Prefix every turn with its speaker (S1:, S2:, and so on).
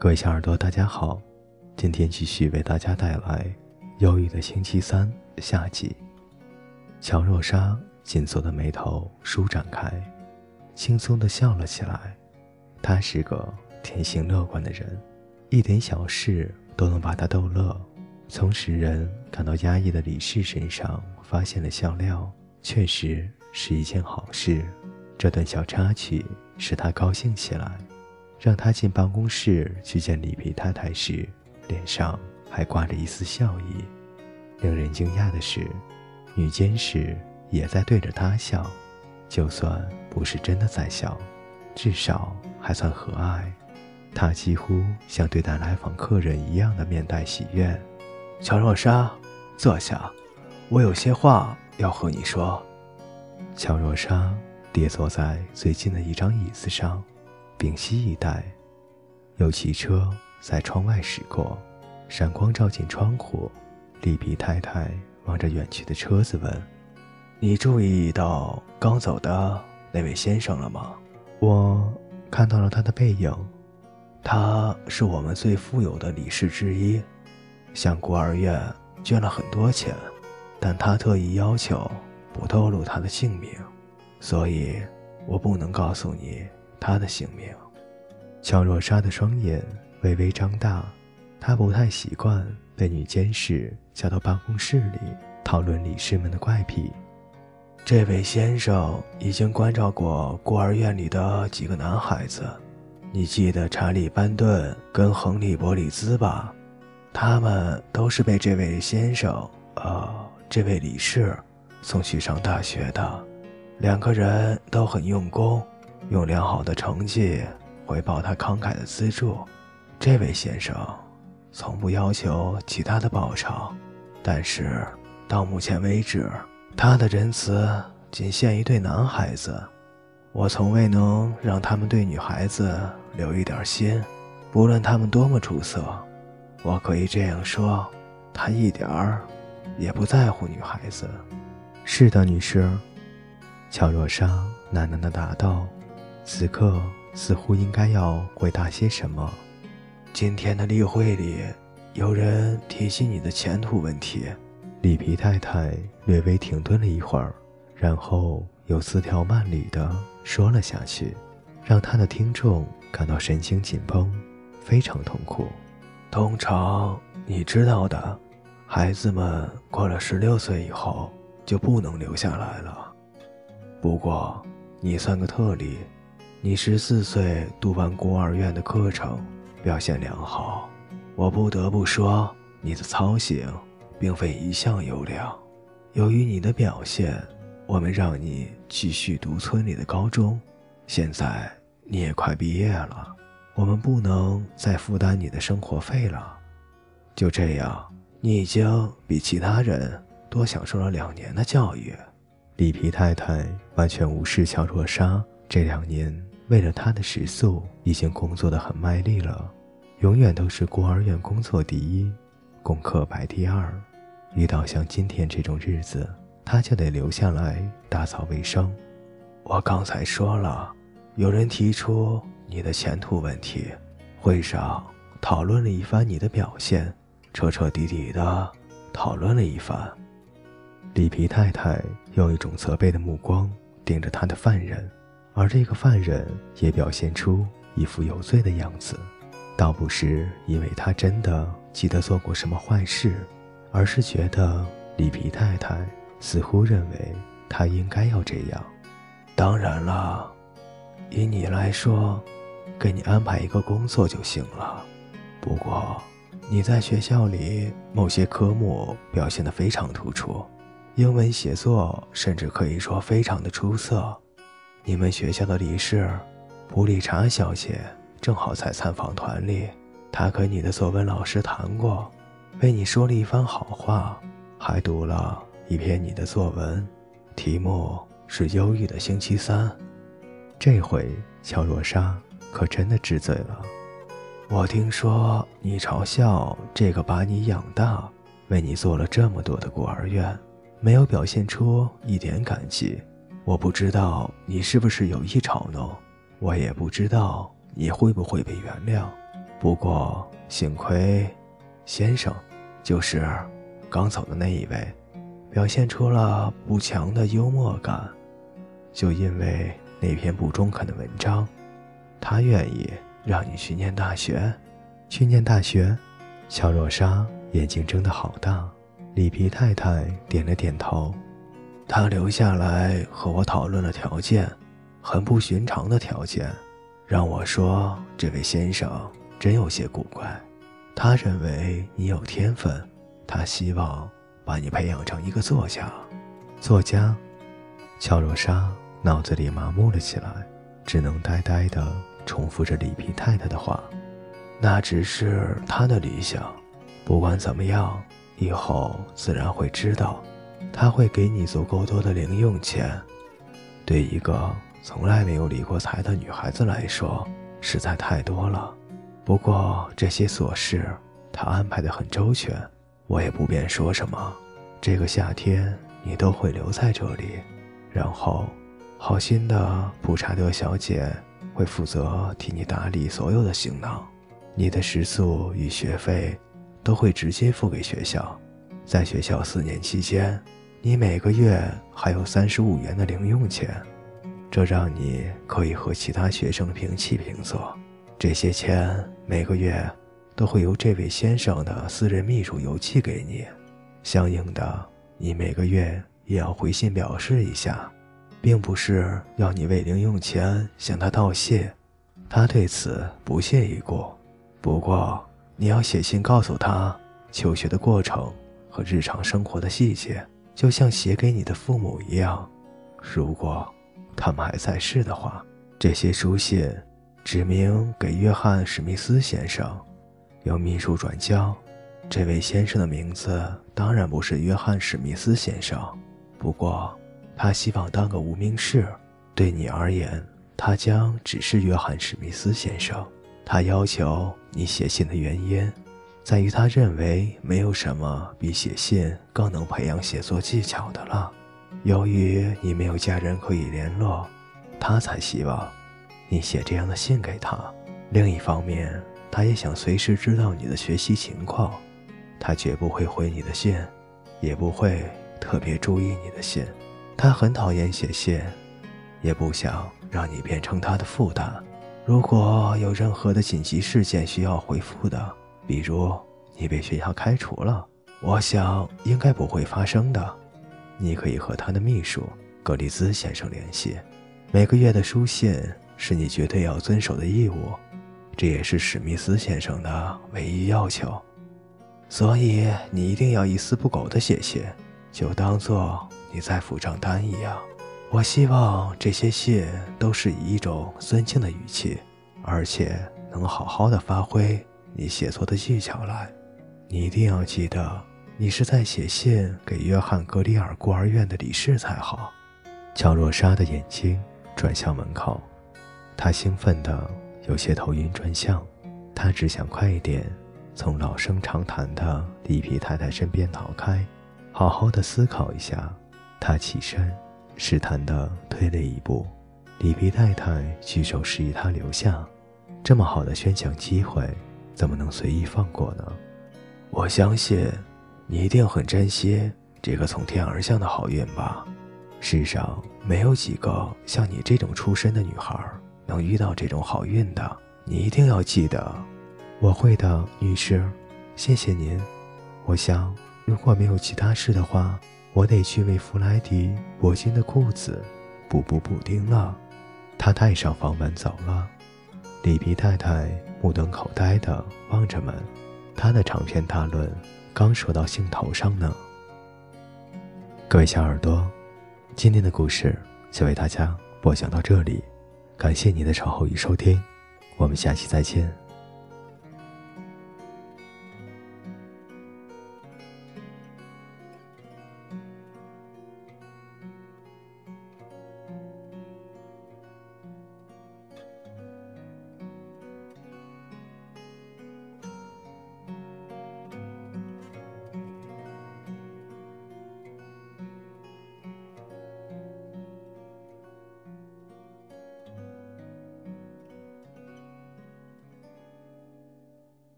S1: 各位小耳朵，大家好，今天继续为大家带来《忧郁的星期三》下集。乔若莎紧锁的眉头舒展开，轻松的笑了起来。她是个天性乐观的人，一点小事都能把她逗乐。从使人感到压抑的李氏身上发现了笑料，确实是一件好事。这段小插曲使她高兴起来。让他进办公室去见里皮太太时，脸上还挂着一丝笑意。令人惊讶的是，女监事也在对着他笑，就算不是真的在笑，至少还算和蔼。他几乎像对待来访客人一样的面带喜悦。
S2: 乔若莎，坐下，我有些话要和你说。
S1: 乔若莎跌坐在最近的一张椅子上。屏息以待，有汽车在窗外驶过，闪光照进窗户。利皮太太望着远去的车子问：“
S2: 你注意到刚走的那位先生了吗？”
S1: 我看到了他的背影。
S2: 他是我们最富有的理事之一，向孤儿院捐了很多钱，但他特意要求不透露他的姓名，所以我不能告诉你。他的姓名。
S1: 乔若莎的双眼微微张大，她不太习惯被女监事叫到办公室里讨论理事们的怪癖。
S2: 这位先生已经关照过孤儿院里的几个男孩子，你记得查理·班顿跟亨利·伯里兹吧？他们都是被这位先生，呃，这位理事送去上大学的。两个人都很用功。用良好的成绩回报他慷慨的资助，这位先生从不要求其他的报酬，但是到目前为止，他的仁慈仅限于对男孩子。我从未能让他们对女孩子留一点心，不论他们多么出色。我可以这样说，他一点儿也不在乎女孩子。
S1: 是的，女士，乔若莎喃喃地答道。此刻似乎应该要回答些什么。
S2: 今天的例会里，有人提起你的前途问题。
S1: 里皮太太略微停顿了一会儿，然后又词条慢理的说了下去，让他的听众感到神经紧绷，非常痛苦。
S2: 通常你知道的，孩子们过了十六岁以后就不能留下来了。不过你算个特例。你十四岁读完孤儿院的课程，表现良好。我不得不说，你的操行并非一向优良。由于你的表现，我们让你继续读村里的高中。现在你也快毕业了，我们不能再负担你的生活费了。就这样，你已经比其他人多享受了两年的教育。
S1: 里皮太太完全无视乔若莎这两年。为了他的食宿，已经工作的很卖力了，永远都是孤儿院工作第一，功课排第二。遇到像今天这种日子，他就得留下来打扫卫生。
S2: 我刚才说了，有人提出你的前途问题，会上讨论了一番你的表现，彻彻底底的讨论了一番。
S1: 里皮太太用一种责备的目光盯着他的犯人。而这个犯人也表现出一副有罪的样子，倒不是因为他真的记得做过什么坏事，而是觉得里皮太太似乎认为他应该要这样。
S2: 当然了，以你来说，给你安排一个工作就行了。不过，你在学校里某些科目表现得非常突出，英文写作甚至可以说非常的出色。你们学校的理事普理查小姐正好在参访团里，她跟你的作文老师谈过，为你说了一番好话，还读了一篇你的作文，题目是《忧郁的星期三》。
S1: 这回乔若莎可真的知罪了。
S2: 我听说你嘲笑这个把你养大、为你做了这么多的孤儿院，没有表现出一点感激。我不知道你是不是有意嘲弄，我也不知道你会不会被原谅。不过幸亏，先生，就是刚走的那一位，表现出了不强的幽默感。就因为那篇不中肯的文章，他愿意让你去念大学，
S1: 去念大学。乔若莎眼睛睁得好大，里皮太太点了点头。
S2: 他留下来和我讨论了条件，很不寻常的条件，让我说这位先生真有些古怪。他认为你有天分，他希望把你培养成一个作家。
S1: 作家，乔若莎脑子里麻木了起来，只能呆呆地重复着里皮太太的话。
S2: 那只是他的理想，不管怎么样，以后自然会知道。他会给你足够多的零用钱，对一个从来没有理过财的女孩子来说，实在太多了。不过这些琐事他安排得很周全，我也不便说什么。这个夏天你都会留在这里，然后，好心的普查德小姐会负责替你打理所有的行囊。你的食宿与学费都会直接付给学校，在学校四年期间，你每个月还有三十五元的零用钱，这让你可以和其他学生平起平坐。这些钱每个月都会由这位先生的私人秘书邮寄给你，相应的，你每个月也要回信表示一下，并不是要你为零用钱向他道谢，他对此不屑一顾。不过，你要写信告诉他求学的过程和日常生活的细节，就像写给你的父母一样。如果他们还在世的话，这些书信指明给约翰·史密斯先生，由秘书转交。这位先生的名字当然不是约翰·史密斯先生，不过他希望当个无名氏。对你而言，他将只是约翰·史密斯先生。他要求你写信的原因，在于他认为没有什么比写信更能培养写作技巧的了。由于你没有家人可以联络，他才希望你写这样的信给他。另一方面，他也想随时知道你的学习情况。他绝不会回你的信，也不会特别注意你的信。他很讨厌写信，也不想让你变成他的负担。如果有任何的紧急事件需要回复的，比如你被学校开除了，我想应该不会发生的。你可以和他的秘书格里兹先生联系。每个月的书信是你绝对要遵守的义务，这也是史密斯先生的唯一要求。所以你一定要一丝不苟地写信，就当做你在付账单一样。我希望这些信都是以一种尊敬的语气，而且能好好的发挥你写作的技巧来。你一定要记得，你是在写信给约翰格里尔孤儿院的理事才好。
S1: 乔若莎的眼睛转向门口，她兴奋得有些头晕转向。她只想快一点从老生常谈的里皮太太身边逃开，好好的思考一下。她起身。试探地退了一步，里皮太太举手示意他留下。这么好的宣讲机会，怎么能随意放过呢？
S2: 我相信，你一定很珍惜这个从天而降的好运吧。世上没有几个像你这种出身的女孩能遇到这种好运的。你一定要记得。
S1: 我会的，女士。谢谢您。我想，如果没有其他事的话。我得去为弗莱迪铂金的裤子补补补丁了。他带上房门走了。里皮太太目瞪口呆地望着门。他的长篇大论刚说到兴头上呢。各位小耳朵，今天的故事就为大家播讲到这里，感谢您的守候与收听，我们下期再见。